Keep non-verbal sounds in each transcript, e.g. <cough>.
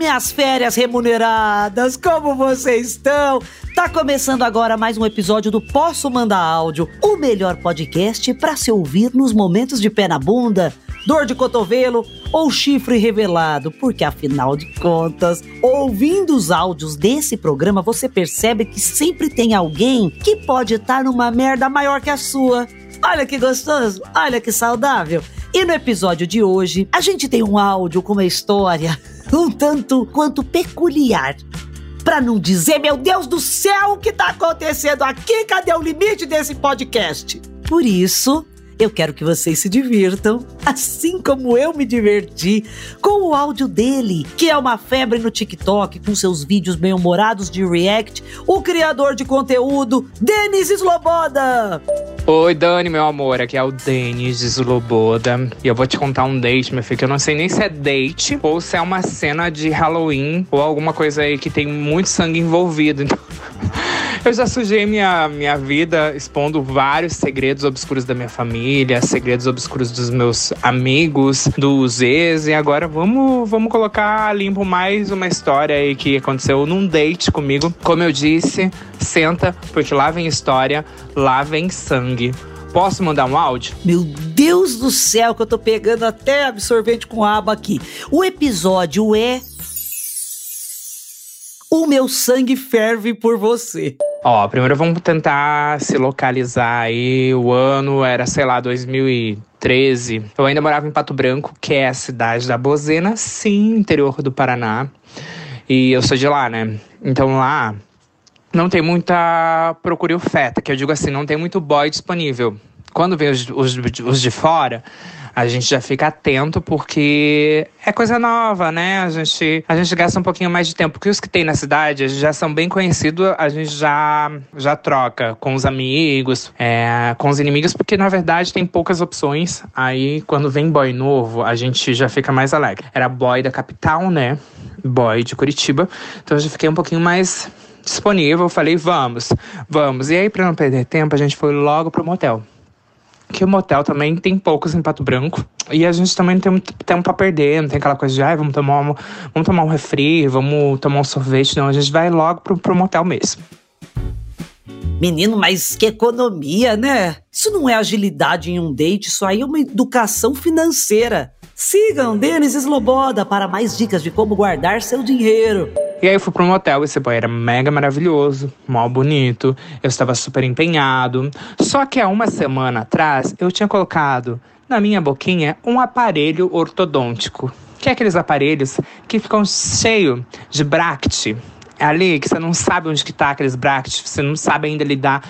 minhas férias remuneradas, como vocês estão? Tá começando agora mais um episódio do Posso Mandar Áudio, o melhor podcast para se ouvir nos momentos de pé na bunda, dor de cotovelo ou chifre revelado, porque afinal de contas, ouvindo os áudios desse programa, você percebe que sempre tem alguém que pode estar numa merda maior que a sua. Olha que gostoso, olha que saudável. E no episódio de hoje, a gente tem um áudio com uma história <laughs> um tanto quanto peculiar. Pra não dizer, meu Deus do céu, o que tá acontecendo aqui? Cadê o limite desse podcast? Por isso, eu quero que vocês se divirtam, assim como eu me diverti, com o áudio dele, que é uma febre no TikTok, com seus vídeos bem-humorados de react, o criador de conteúdo, Denis Sloboda. Oi, Dani, meu amor, aqui é o Denis Sloboda. E eu vou te contar um date, meu filho, que eu não sei nem se é date ou se é uma cena de Halloween ou alguma coisa aí que tem muito sangue envolvido. <laughs> Então. Eu já sujei minha, minha vida expondo vários segredos obscuros da minha família, segredos obscuros dos meus amigos, dos ex, e agora vamos, vamos colocar limpo mais uma história aí que aconteceu num date comigo. Como eu disse, senta, porque lá vem história, lá vem sangue. Posso mandar um áudio? Meu Deus do céu, que eu tô pegando até absorvente com aba aqui. O episódio é o meu sangue ferve por você. Ó, primeiro vamos tentar se localizar aí. O ano era, sei lá, 2013. Eu ainda morava em Pato Branco, que é a cidade da Bozena, sim, interior do Paraná. E eu sou de lá, né? Então lá não tem muita procura e oferta, que eu digo assim, não tem muito boy disponível. Quando vem os, os, os de fora, a gente já fica atento porque é coisa nova, né? A gente, a gente gasta um pouquinho mais de tempo. Porque os que tem na cidade já são bem conhecidos, a gente já, já troca com os amigos, é, com os inimigos, porque na verdade tem poucas opções. Aí quando vem boy novo, a gente já fica mais alegre. Era boy da capital, né? Boy de Curitiba. Então eu já fiquei um pouquinho mais disponível. Falei, vamos, vamos. E aí, para não perder tempo, a gente foi logo pro motel que o motel também tem poucos em Pato Branco. E a gente também não tem muito tempo pra perder, não tem aquela coisa de, ah, vamos tomar, um, vamos tomar um refri, vamos tomar um sorvete. Não, a gente vai logo pro, pro motel mesmo. Menino, mas que economia, né? Isso não é agilidade em um date, isso aí é uma educação financeira. Sigam Denis Sloboda para mais dicas de como guardar seu dinheiro. E aí eu fui pro motel, esse boy era mega maravilhoso, mal bonito, eu estava super empenhado. Só que há uma semana atrás eu tinha colocado na minha boquinha um aparelho ortodôntico. Que é aqueles aparelhos que ficam cheios de bracte, ali que você não sabe onde que tá aqueles bracts, você não sabe ainda lidar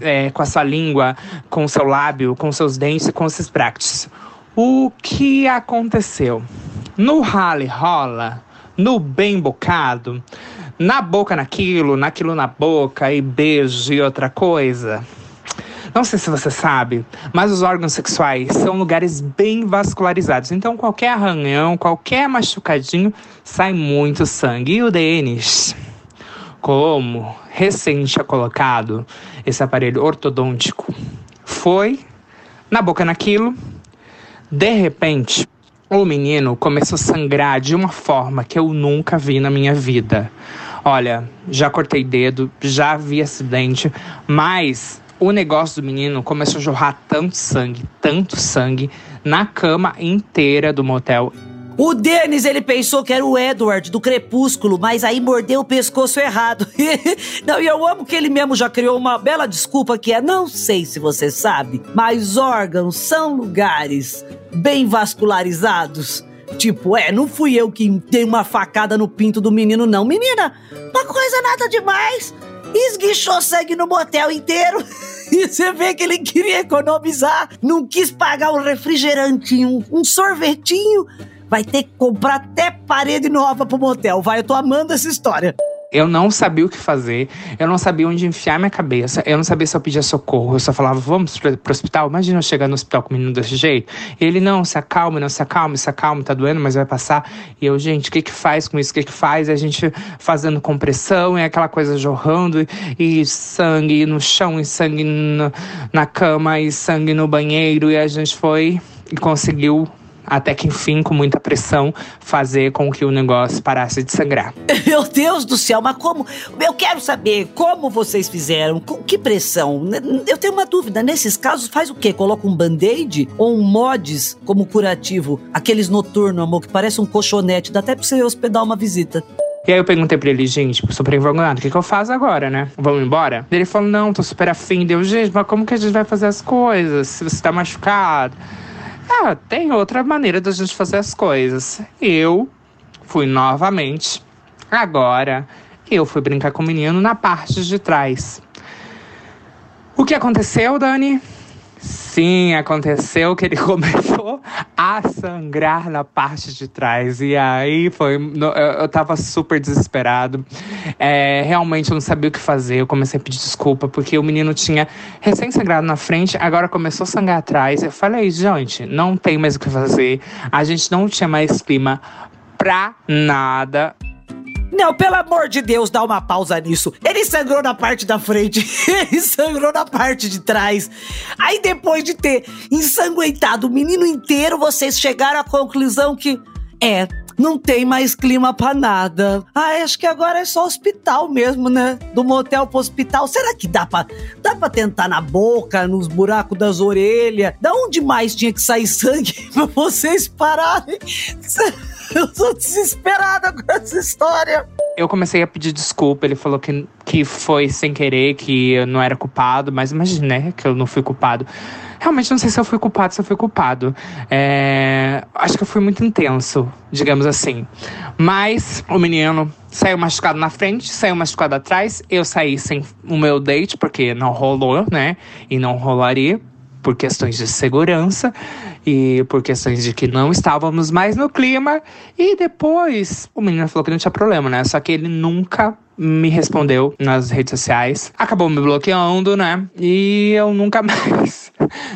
é, com a sua língua, com o seu lábio, com os seus dentes, com esses bracts. O que aconteceu? No rally rola, no bem bocado, na boca naquilo, naquilo na boca e beijo e outra coisa. Não sei se você sabe, mas os órgãos sexuais são lugares bem vascularizados. Então, qualquer arranhão, qualquer machucadinho, sai muito sangue. E o Denis, como recente tinha colocado esse aparelho ortodôntico, foi na boca naquilo, de repente, o menino começou a sangrar de uma forma que eu nunca vi na minha vida. Olha, já cortei dedo, já vi acidente, mas o negócio do menino começou a jorrar tanto sangue, tanto sangue, na cama inteira do motel. O Denis, ele pensou que era o Edward do Crepúsculo, mas aí mordeu o pescoço errado. <laughs> não, e eu amo que ele mesmo já criou uma bela desculpa que é: não sei se você sabe, mas órgãos são lugares bem vascularizados. Tipo, é, não fui eu que dei uma facada no pinto do menino, não. Menina, uma coisa nada demais. Esguichou sangue no motel inteiro. <laughs> E você vê que ele queria economizar, não quis pagar um refrigerantinho, um sorvetinho vai ter que comprar até parede nova pro motel. Vai, eu tô amando essa história. Eu não sabia o que fazer, eu não sabia onde enfiar minha cabeça, eu não sabia se eu pedia socorro, eu só falava, vamos pro, pro hospital. Imagina eu chegar no hospital com o menino desse jeito. E ele, não, se acalma, não se acalma, se acalma, tá doendo, mas vai passar. E eu, gente, o que que faz com isso? O que que faz? E a gente fazendo compressão e aquela coisa jorrando, e, e sangue no chão, e sangue no, na cama, e sangue no banheiro. E a gente foi e conseguiu até que enfim, com muita pressão, fazer com que o negócio parasse de sangrar. <laughs> Meu Deus do céu, mas como? Eu quero saber como vocês fizeram, com que pressão? Eu tenho uma dúvida, nesses casos faz o quê? Coloca um band-aid ou um mods como curativo? Aqueles noturno, amor, que parece um colchonete, dá até pra você hospedar uma visita. E aí eu perguntei pra ele, gente, super envergonhado, o que, que eu faço agora, né? Vamos embora? Ele falou, não, tô super afim. Deu, gente, mas como que a gente vai fazer as coisas se você tá machucado? Ah, tem outra maneira da gente fazer as coisas. Eu fui novamente. Agora, eu fui brincar com o menino na parte de trás. O que aconteceu, Dani? Sim, aconteceu que ele <laughs> começou a sangrar na parte de trás. E aí foi. Eu tava super desesperado. É, realmente eu não sabia o que fazer. Eu comecei a pedir desculpa, porque o menino tinha recém-sangrado na frente, agora começou a sangrar atrás. Eu falei, gente, não tem mais o que fazer. A gente não tinha mais clima pra nada. Não, pelo amor de Deus, dá uma pausa nisso. Ele sangrou na parte da frente, <laughs> ele sangrou na parte de trás. Aí depois de ter ensanguentado o menino inteiro, vocês chegaram à conclusão que é, não tem mais clima pra nada. Ah, acho que agora é só hospital mesmo, né? Do motel pro hospital. Será que dá pra, dá pra tentar na boca, nos buracos das orelhas? Da onde mais tinha que sair sangue <laughs> pra vocês pararem? <laughs> Eu tô desesperada com essa história. Eu comecei a pedir desculpa, ele falou que, que foi sem querer, que eu não era culpado, mas imagina, né, que eu não fui culpado. Realmente não sei se eu fui culpado, se eu fui culpado. É, acho que eu fui muito intenso, digamos assim. Mas o menino saiu machucado na frente, saiu machucado atrás. Eu saí sem o meu date, porque não rolou, né? E não rolaria por questões de segurança e por questões de que não estávamos mais no clima. E depois o menino falou que não tinha problema, né? Só que ele nunca me respondeu nas redes sociais. Acabou me bloqueando, né? E eu nunca <laughs> mais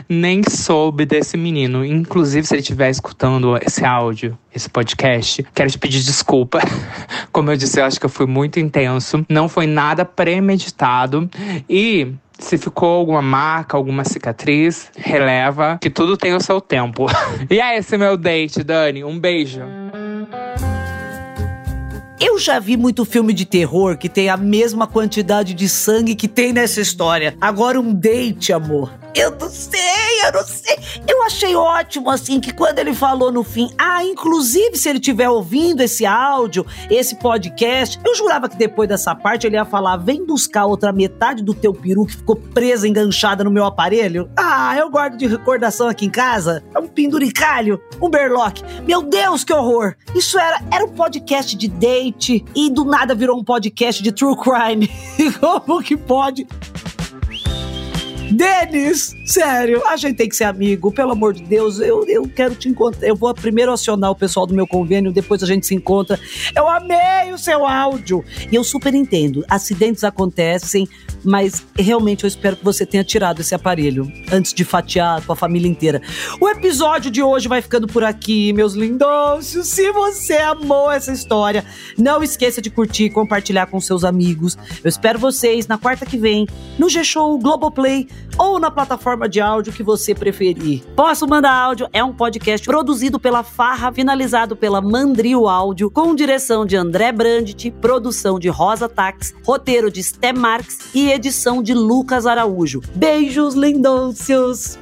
nem soube desse menino. Inclusive, se ele estiver escutando esse áudio, esse podcast, quero te pedir desculpa. <laughs> Como eu disse, eu acho que eu fui muito intenso. Não foi nada premeditado. E se ficou alguma marca, alguma cicatriz, releva, que tudo tem o seu tempo. <laughs> e é esse meu date, Dani. Um beijo. Eu já vi muito filme de terror que tem a mesma quantidade de sangue que tem nessa história. Agora um date, amor. Eu não sei, eu não sei. Eu achei ótimo, assim, que quando ele falou no fim, ah, inclusive se ele estiver ouvindo esse áudio, esse podcast, eu jurava que depois dessa parte ele ia falar: vem buscar outra metade do teu peru que ficou presa, enganchada no meu aparelho. Ah, eu guardo de recordação aqui em casa. É um penduricalho, um berlock. Meu Deus, que horror! Isso era, era um podcast de date e do nada virou um podcast de true crime. <laughs> Como que pode? Denis, sério, a gente tem que ser amigo, pelo amor de Deus. Eu, eu quero te encontrar. Eu vou primeiro acionar o pessoal do meu convênio, depois a gente se encontra. Eu amei o seu áudio. E eu super entendo. Acidentes acontecem, mas realmente eu espero que você tenha tirado esse aparelho antes de fatiar a tua família inteira. O episódio de hoje vai ficando por aqui, meus lindôcios. Se você amou essa história, não esqueça de curtir e compartilhar com seus amigos. Eu espero vocês na quarta que vem no G-Show Globoplay ou na plataforma de áudio que você preferir. Posso Mandar Áudio é um podcast produzido pela Farra, finalizado pela Mandrio Áudio, com direção de André Brandt, produção de Rosa Tax, roteiro de Sté Marx e edição de Lucas Araújo. Beijos lindôcios!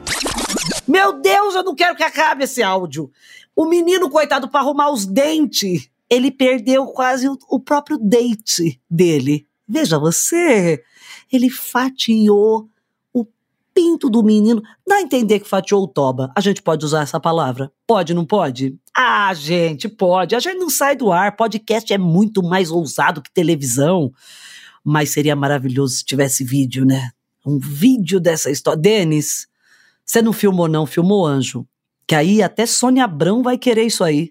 Meu Deus, eu não quero que acabe esse áudio. O menino, coitado, para arrumar os dentes, ele perdeu quase o, o próprio date dele. Veja você, ele fatiou pinto do menino. Dá a entender que fatiou o toba. A gente pode usar essa palavra? Pode, não pode? Ah, gente, pode. A gente não sai do ar. Podcast é muito mais ousado que televisão. Mas seria maravilhoso se tivesse vídeo, né? Um vídeo dessa história. Denis, você não filmou, não? Filmou, anjo? Que aí até Sônia Abrão vai querer isso aí.